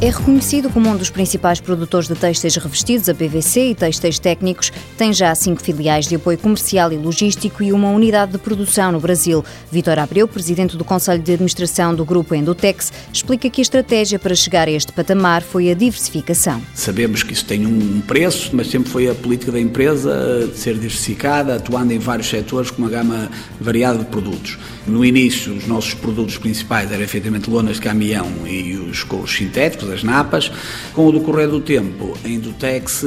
É reconhecido como um dos principais produtores de têxteis revestidos a PVC e têxteis técnicos. Tem já cinco filiais de apoio comercial e logístico e uma unidade de produção no Brasil. Vitor Abreu, presidente do Conselho de Administração do Grupo Endotex, explica que a estratégia para chegar a este patamar foi a diversificação. Sabemos que isso tem um preço, mas sempre foi a política da empresa de ser diversificada, atuando em vários setores com uma gama variada de produtos. No início, os nossos produtos principais eram efetivamente lonas de caminhão e os couros sintéticos, napas. Com o decorrer do tempo, a Indutex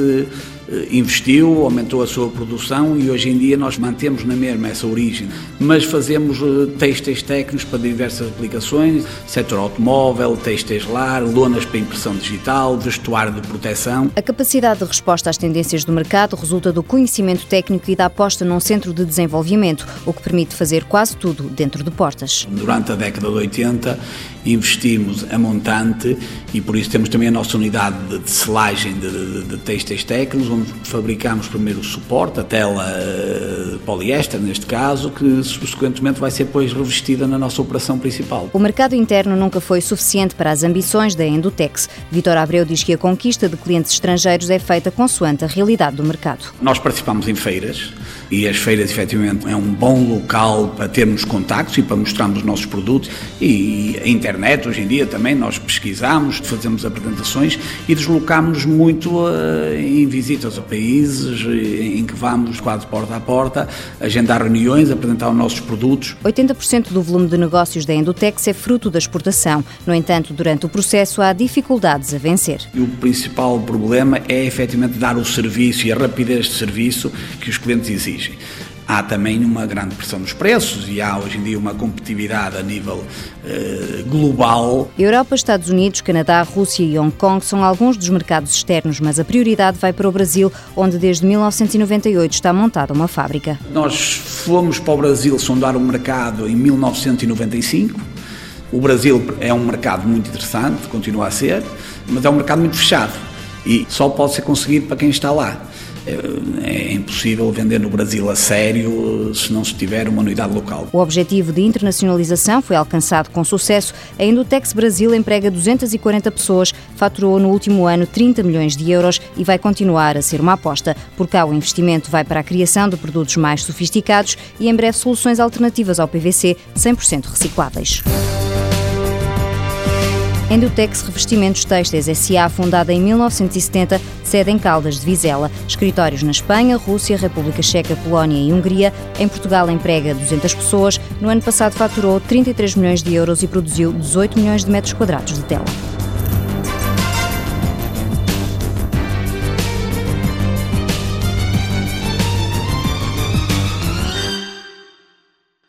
investiu, aumentou a sua produção e hoje em dia nós mantemos na mesma essa origem, mas fazemos eh, têxteis técnicos para diversas aplicações, setor automóvel, têxteis lar, lonas para impressão digital, vestuário de proteção. A capacidade de resposta às tendências do mercado resulta do conhecimento técnico e da aposta num centro de desenvolvimento, o que permite fazer quase tudo dentro de portas. Durante a década de 80 investimos a montante e por isso temos também a nossa unidade de selagem de, de, de têxteis técnicos, onde fabricamos primeiro o suporte, a tela uh, poliéster, neste caso, que subsequentemente vai ser depois revestida na nossa operação principal. O mercado interno nunca foi suficiente para as ambições da Endotex. Vitor Abreu diz que a conquista de clientes estrangeiros é feita consoante a realidade do mercado. Nós participamos em feiras e as feiras, efetivamente, é um bom local para termos contactos e para mostrarmos os nossos produtos e a internet, hoje em dia, também nós pesquisamos, fazemos apresentações e deslocamos muito uh, em visitas a países em que vamos quase porta a porta, agendar reuniões, apresentar os nossos produtos. 80% do volume de negócios da Endotex é fruto da exportação. No entanto, durante o processo há dificuldades a vencer. E o principal problema é efetivamente dar o serviço e a rapidez de serviço que os clientes exigem. Há também uma grande pressão nos preços e há hoje em dia uma competitividade a nível eh, global. Europa, Estados Unidos, Canadá, Rússia e Hong Kong são alguns dos mercados externos, mas a prioridade vai para o Brasil, onde desde 1998 está montada uma fábrica. Nós fomos para o Brasil sondar o mercado em 1995. O Brasil é um mercado muito interessante, continua a ser, mas é um mercado muito fechado e só pode ser conseguido para quem está lá. É, impossível vender no Brasil a sério se não se tiver uma unidade local. O objetivo de internacionalização foi alcançado com sucesso. A Indutex Brasil emprega 240 pessoas, faturou no último ano 30 milhões de euros e vai continuar a ser uma aposta. Por cá, o investimento vai para a criação de produtos mais sofisticados e, em breve, soluções alternativas ao PVC 100% recicláveis. Endotex Revestimentos Têxteis S.A., fundada em 1970, sede em Caldas de Vizela. Escritórios na Espanha, Rússia, República Checa, Polónia e Hungria. Em Portugal emprega 200 pessoas. No ano passado faturou 33 milhões de euros e produziu 18 milhões de metros quadrados de tela.